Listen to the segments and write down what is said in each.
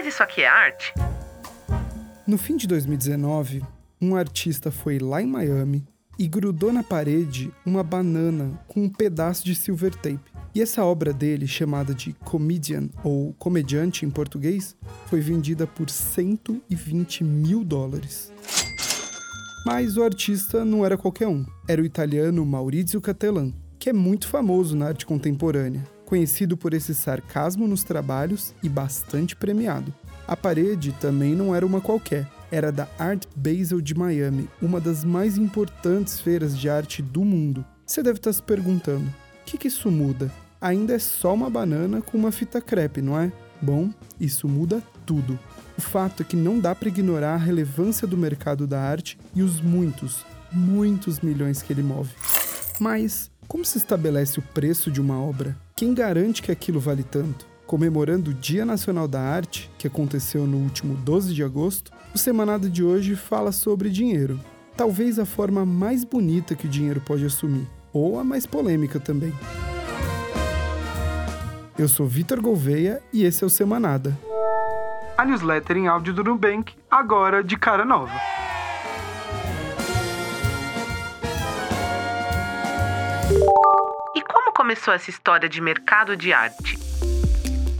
Mas isso aqui é arte? No fim de 2019, um artista foi lá em Miami e grudou na parede uma banana com um pedaço de silver tape. E essa obra dele, chamada de Comedian ou Comediante em português, foi vendida por 120 mil dólares. Mas o artista não era qualquer um, era o italiano Maurizio Cattelan, que é muito famoso na arte contemporânea, conhecido por esse sarcasmo nos trabalhos e bastante premiado. A parede também não era uma qualquer, era da Art Basel de Miami, uma das mais importantes feiras de arte do mundo. Você deve estar se perguntando: o que, que isso muda? Ainda é só uma banana com uma fita crepe, não é? Bom, isso muda tudo. O fato é que não dá para ignorar a relevância do mercado da arte e os muitos, muitos milhões que ele move. Mas como se estabelece o preço de uma obra? Quem garante que aquilo vale tanto? Comemorando o Dia Nacional da Arte, que aconteceu no último 12 de agosto, o Semanado de hoje fala sobre dinheiro. Talvez a forma mais bonita que o dinheiro pode assumir, ou a mais polêmica também. Eu sou Vitor Gouveia e esse é o Semanada. A newsletter em áudio do Nubank, agora de cara nova. E como começou essa história de mercado de arte?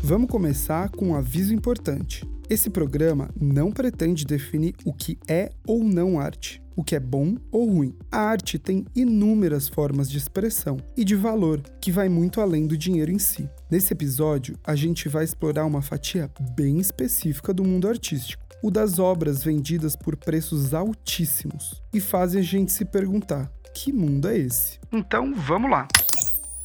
Vamos começar com um aviso importante. Esse programa não pretende definir o que é ou não arte, o que é bom ou ruim. A arte tem inúmeras formas de expressão e de valor que vai muito além do dinheiro em si. Nesse episódio, a gente vai explorar uma fatia bem específica do mundo artístico, o das obras vendidas por preços altíssimos, e fazem a gente se perguntar: que mundo é esse? Então, vamos lá!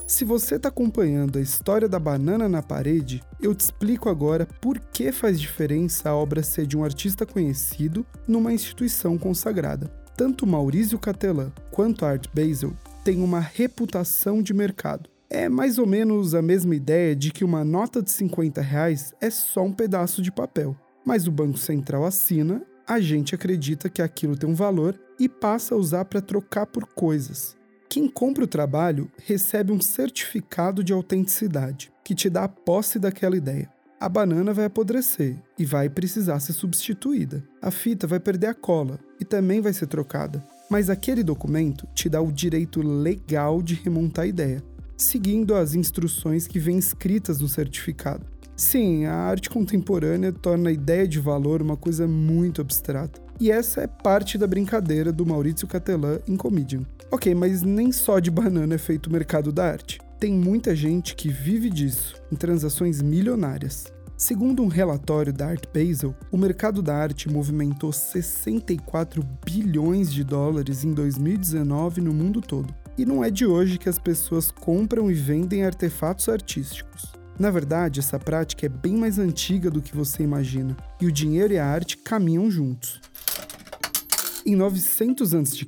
Se você está acompanhando a história da banana na parede, eu te explico agora por que faz diferença a obra ser de um artista conhecido numa instituição consagrada. Tanto Maurício Catelan quanto Art Basel têm uma reputação de mercado. É mais ou menos a mesma ideia de que uma nota de 50 reais é só um pedaço de papel, mas o Banco Central assina, a gente acredita que aquilo tem um valor e passa a usar para trocar por coisas. Quem compra o trabalho recebe um certificado de autenticidade, que te dá a posse daquela ideia. A banana vai apodrecer e vai precisar ser substituída. A fita vai perder a cola e também vai ser trocada. Mas aquele documento te dá o direito legal de remontar a ideia, seguindo as instruções que vêm escritas no certificado. Sim, a arte contemporânea torna a ideia de valor uma coisa muito abstrata. E essa é parte da brincadeira do Maurício Catelan em Comedian. Ok, mas nem só de banana é feito o mercado da arte. Tem muita gente que vive disso, em transações milionárias. Segundo um relatório da Art Basel, o mercado da arte movimentou 64 bilhões de dólares em 2019 no mundo todo. E não é de hoje que as pessoas compram e vendem artefatos artísticos. Na verdade, essa prática é bem mais antiga do que você imagina, e o dinheiro e a arte caminham juntos. Em 900 a.C.,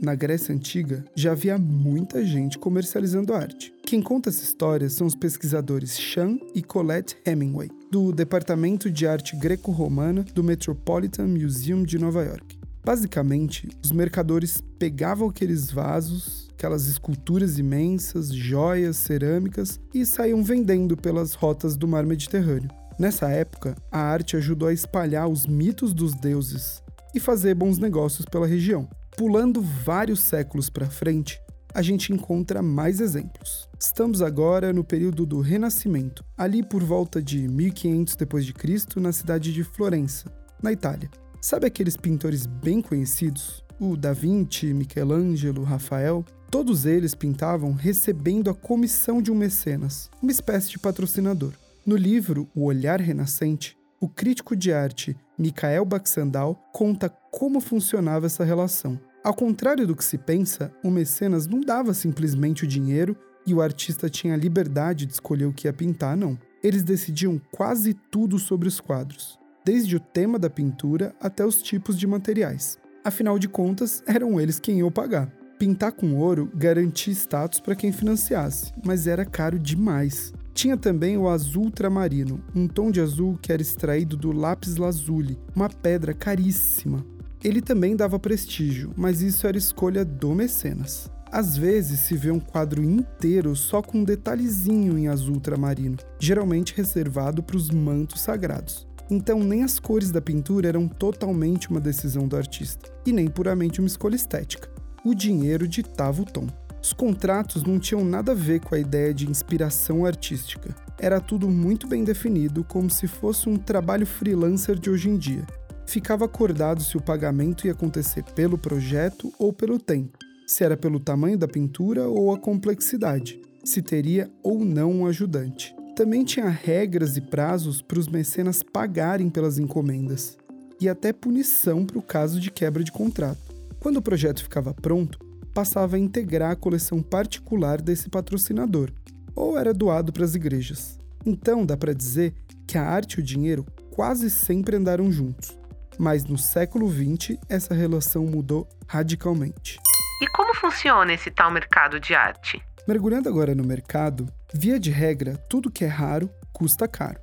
na Grécia Antiga, já havia muita gente comercializando arte. Quem conta essa história são os pesquisadores Sean e Colette Hemingway, do Departamento de Arte Greco-Romana do Metropolitan Museum de Nova York. Basicamente, os mercadores pegavam aqueles vasos, aquelas esculturas imensas, joias, cerâmicas e saíam vendendo pelas rotas do mar Mediterrâneo. Nessa época, a arte ajudou a espalhar os mitos dos deuses e fazer bons negócios pela região. Pulando vários séculos para frente, a gente encontra mais exemplos. Estamos agora no período do Renascimento, ali por volta de 1500 d.C., na cidade de Florença, na Itália. Sabe aqueles pintores bem conhecidos? O Da Vinci, Michelangelo, Rafael? Todos eles pintavam recebendo a comissão de um mecenas, uma espécie de patrocinador. No livro O Olhar Renascente, o crítico de arte Mikhail Baksandal conta como funcionava essa relação. Ao contrário do que se pensa, o mecenas não dava simplesmente o dinheiro e o artista tinha a liberdade de escolher o que ia pintar, não. Eles decidiam quase tudo sobre os quadros, desde o tema da pintura até os tipos de materiais. Afinal de contas, eram eles quem iam pagar. Pintar com ouro garantia status para quem financiasse, mas era caro demais. Tinha também o azul ultramarino, um tom de azul que era extraído do lápis lazuli, uma pedra caríssima. Ele também dava prestígio, mas isso era escolha do mecenas. Às vezes se vê um quadro inteiro só com um detalhezinho em azul ultramarino, geralmente reservado para os mantos sagrados. Então, nem as cores da pintura eram totalmente uma decisão do artista, e nem puramente uma escolha estética. O dinheiro ditava o tom. Os contratos não tinham nada a ver com a ideia de inspiração artística. Era tudo muito bem definido, como se fosse um trabalho freelancer de hoje em dia. Ficava acordado se o pagamento ia acontecer pelo projeto ou pelo tempo, se era pelo tamanho da pintura ou a complexidade, se teria ou não um ajudante. Também tinha regras e prazos para os mecenas pagarem pelas encomendas, e até punição para o caso de quebra de contrato. Quando o projeto ficava pronto, passava a integrar a coleção particular desse patrocinador, ou era doado para as igrejas. Então dá para dizer que a arte e o dinheiro quase sempre andaram juntos. Mas no século XX, essa relação mudou radicalmente. E como funciona esse tal mercado de arte? Mergulhando agora no mercado, via de regra, tudo que é raro custa caro.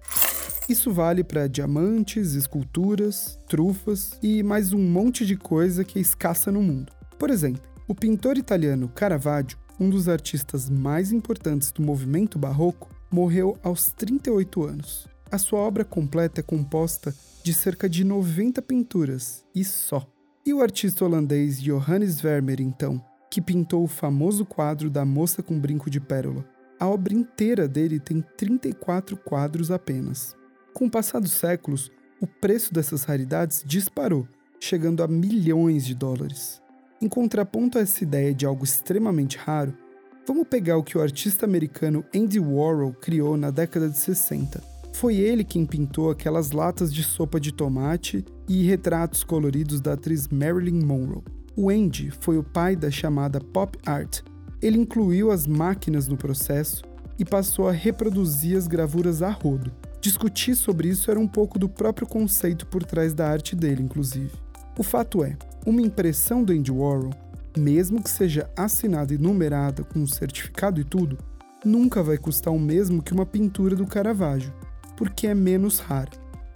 Isso vale para diamantes, esculturas, trufas e mais um monte de coisa que é escassa no mundo. Por exemplo, o pintor italiano Caravaggio, um dos artistas mais importantes do movimento barroco, morreu aos 38 anos. A sua obra completa é composta de cerca de 90 pinturas, e só. E o artista holandês Johannes Vermeer, então, que pintou o famoso quadro da Moça com Brinco de Pérola. A obra inteira dele tem 34 quadros apenas. Com o passar dos séculos, o preço dessas raridades disparou, chegando a milhões de dólares. Em contraponto a essa ideia de algo extremamente raro, vamos pegar o que o artista americano Andy Warhol criou na década de 60. Foi ele quem pintou aquelas latas de sopa de tomate e retratos coloridos da atriz Marilyn Monroe. O Andy foi o pai da chamada pop art. Ele incluiu as máquinas no processo e passou a reproduzir as gravuras a rodo. Discutir sobre isso era um pouco do próprio conceito por trás da arte dele, inclusive. O fato é, uma impressão do Andy Warhol, mesmo que seja assinada e numerada com um certificado e tudo, nunca vai custar o mesmo que uma pintura do Caravaggio, porque é menos rara.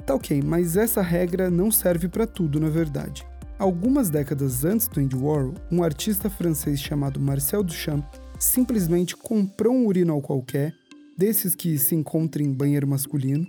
Tá ok, mas essa regra não serve para tudo, na verdade. Algumas décadas antes do Andy Warhol, um artista francês chamado Marcel Duchamp simplesmente comprou um urinol qualquer, desses que se encontram em banheiro masculino,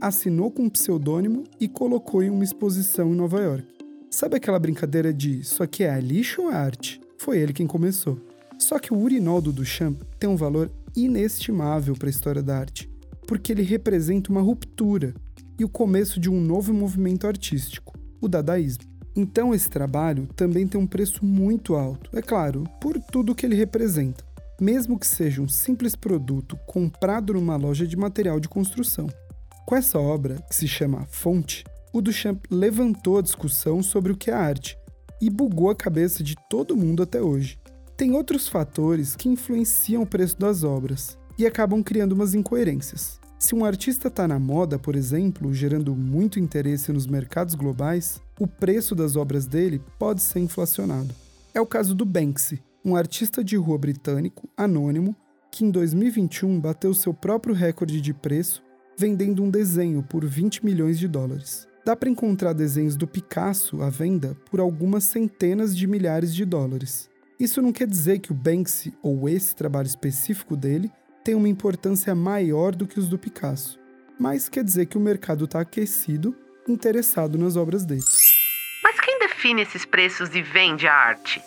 assinou com um pseudônimo e colocou em uma exposição em Nova York. Sabe aquela brincadeira de isso aqui é lixo ou é arte? Foi ele quem começou. Só que o urinol do Duchamp tem um valor inestimável para a história da arte, porque ele representa uma ruptura e o começo de um novo movimento artístico, o dadaísmo. Então esse trabalho também tem um preço muito alto, é claro, por tudo que ele representa, mesmo que seja um simples produto comprado numa loja de material de construção. Com essa obra, que se chama Fonte, o Duchamp levantou a discussão sobre o que é arte e bugou a cabeça de todo mundo até hoje. Tem outros fatores que influenciam o preço das obras e acabam criando umas incoerências. Se um artista está na moda, por exemplo, gerando muito interesse nos mercados globais, o preço das obras dele pode ser inflacionado. É o caso do Banksy, um artista de rua britânico, anônimo, que em 2021 bateu seu próprio recorde de preço vendendo um desenho por 20 milhões de dólares. Dá para encontrar desenhos do Picasso à venda por algumas centenas de milhares de dólares. Isso não quer dizer que o Banksy ou esse trabalho específico dele tem uma importância maior do que os do Picasso, mas quer dizer que o mercado está aquecido, interessado nas obras dele. Mas quem define esses preços e vende a arte?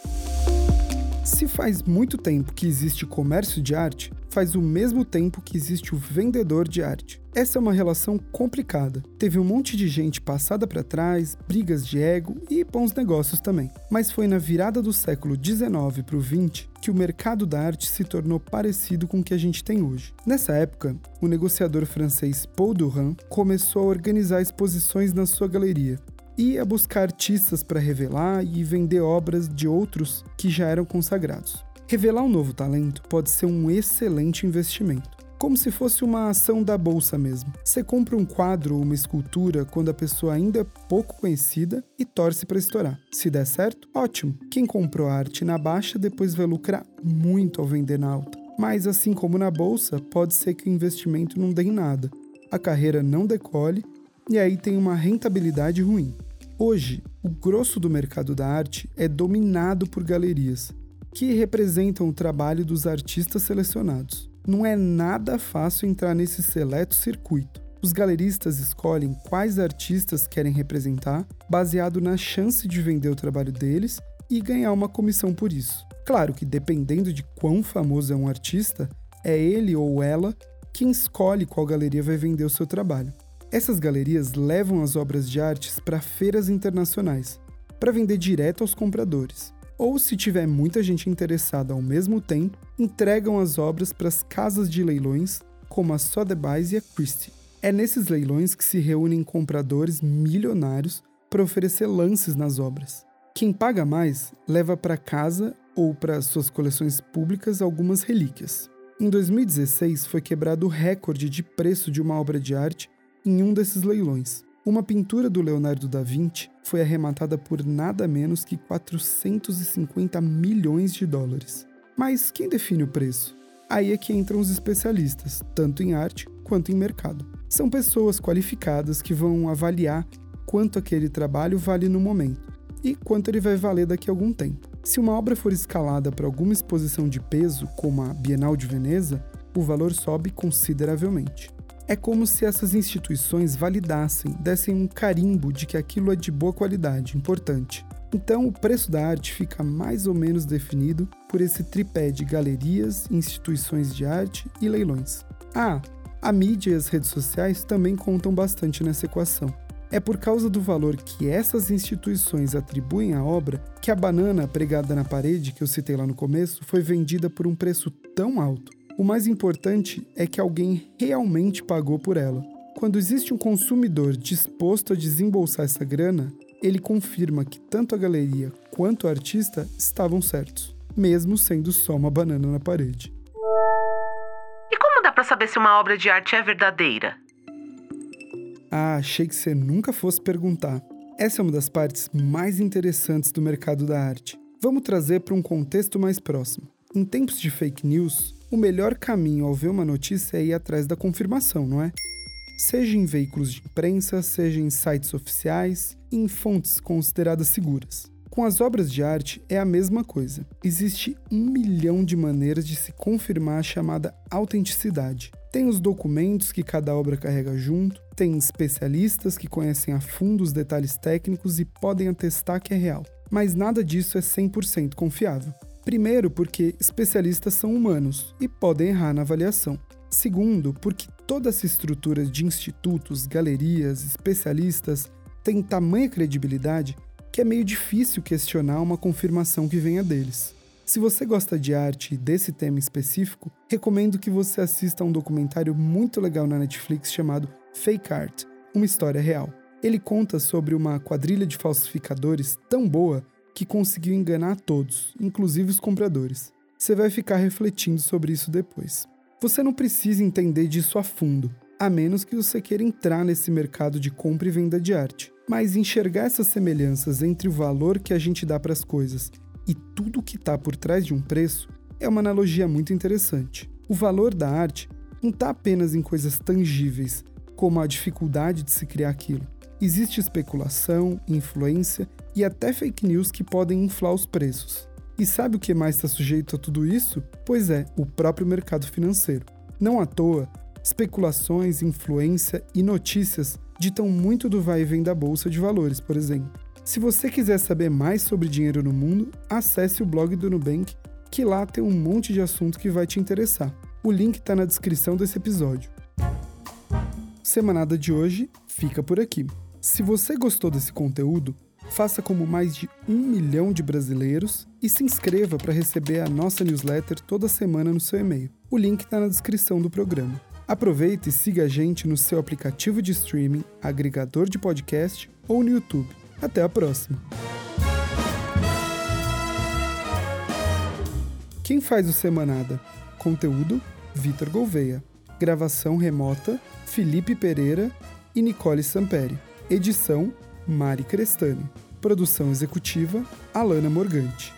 Se faz muito tempo que existe comércio de arte, faz o mesmo tempo que existe o vendedor de arte. Essa é uma relação complicada. Teve um monte de gente passada para trás, brigas de ego e bons negócios também. Mas foi na virada do século 19 para o 20 que o mercado da arte se tornou parecido com o que a gente tem hoje. Nessa época, o negociador francês Paul Durand começou a organizar exposições na sua galeria e a buscar artistas para revelar e vender obras de outros que já eram consagrados. Revelar um novo talento pode ser um excelente investimento. Como se fosse uma ação da bolsa mesmo. Você compra um quadro ou uma escultura quando a pessoa ainda é pouco conhecida e torce para estourar. Se der certo, ótimo. Quem comprou a arte na baixa depois vai lucrar muito ao vender na alta. Mas assim como na bolsa, pode ser que o investimento não dê em nada, a carreira não decole e aí tem uma rentabilidade ruim. Hoje, o grosso do mercado da arte é dominado por galerias, que representam o trabalho dos artistas selecionados. Não é nada fácil entrar nesse seleto circuito. Os galeristas escolhem quais artistas querem representar, baseado na chance de vender o trabalho deles e ganhar uma comissão por isso. Claro que dependendo de quão famoso é um artista, é ele ou ela quem escolhe qual galeria vai vender o seu trabalho. Essas galerias levam as obras de artes para feiras internacionais, para vender direto aos compradores. Ou, se tiver muita gente interessada ao mesmo tempo, entregam as obras para as casas de leilões, como a Sotheby's e a Christie. É nesses leilões que se reúnem compradores milionários para oferecer lances nas obras. Quem paga mais leva para casa ou para suas coleções públicas algumas relíquias. Em 2016 foi quebrado o recorde de preço de uma obra de arte em um desses leilões. Uma pintura do Leonardo da Vinci foi arrematada por nada menos que 450 milhões de dólares. Mas quem define o preço? Aí é que entram os especialistas, tanto em arte quanto em mercado. São pessoas qualificadas que vão avaliar quanto aquele trabalho vale no momento e quanto ele vai valer daqui a algum tempo. Se uma obra for escalada para alguma exposição de peso, como a Bienal de Veneza, o valor sobe consideravelmente. É como se essas instituições validassem, dessem um carimbo de que aquilo é de boa qualidade, importante. Então, o preço da arte fica mais ou menos definido por esse tripé de galerias, instituições de arte e leilões. Ah, a mídia e as redes sociais também contam bastante nessa equação. É por causa do valor que essas instituições atribuem à obra que a banana pregada na parede, que eu citei lá no começo, foi vendida por um preço tão alto. O mais importante é que alguém realmente pagou por ela. Quando existe um consumidor disposto a desembolsar essa grana, ele confirma que tanto a galeria quanto o artista estavam certos, mesmo sendo só uma banana na parede para saber se uma obra de arte é verdadeira? Ah, achei que você nunca fosse perguntar. Essa é uma das partes mais interessantes do mercado da arte. Vamos trazer para um contexto mais próximo. Em tempos de fake news, o melhor caminho ao ver uma notícia é ir atrás da confirmação, não é? Seja em veículos de imprensa, seja em sites oficiais, em fontes consideradas seguras. Com as obras de arte é a mesma coisa. Existe um milhão de maneiras de se confirmar a chamada autenticidade. Tem os documentos que cada obra carrega junto, tem especialistas que conhecem a fundo os detalhes técnicos e podem atestar que é real. Mas nada disso é 100% confiável. Primeiro, porque especialistas são humanos e podem errar na avaliação. Segundo, porque toda essa estrutura de institutos, galerias, especialistas tem tamanha credibilidade que é meio difícil questionar uma confirmação que venha deles. Se você gosta de arte e desse tema específico, recomendo que você assista a um documentário muito legal na Netflix chamado Fake Art Uma História Real. Ele conta sobre uma quadrilha de falsificadores tão boa que conseguiu enganar todos, inclusive os compradores. Você vai ficar refletindo sobre isso depois. Você não precisa entender disso a fundo, a menos que você queira entrar nesse mercado de compra e venda de arte. Mas enxergar essas semelhanças entre o valor que a gente dá para as coisas e tudo que está por trás de um preço é uma analogia muito interessante. O valor da arte não está apenas em coisas tangíveis, como a dificuldade de se criar aquilo. Existe especulação, influência e até fake news que podem inflar os preços. E sabe o que mais está sujeito a tudo isso? Pois é, o próprio mercado financeiro. Não à toa, especulações, influência e notícias ditam muito do vai e vem da bolsa de valores, por exemplo. Se você quiser saber mais sobre dinheiro no mundo, acesse o blog do Nubank, que lá tem um monte de assunto que vai te interessar. O link está na descrição desse episódio. Semanada de hoje fica por aqui. Se você gostou desse conteúdo, faça como mais de um milhão de brasileiros e se inscreva para receber a nossa newsletter toda semana no seu e-mail. O link está na descrição do programa. Aproveite e siga a gente no seu aplicativo de streaming, agregador de podcast ou no YouTube. Até a próxima! Quem faz o Semanada? Conteúdo: Vitor Gouveia. Gravação remota: Felipe Pereira e Nicole Samperi. Edição: Mari Crestani. Produção executiva: Alana Morgante.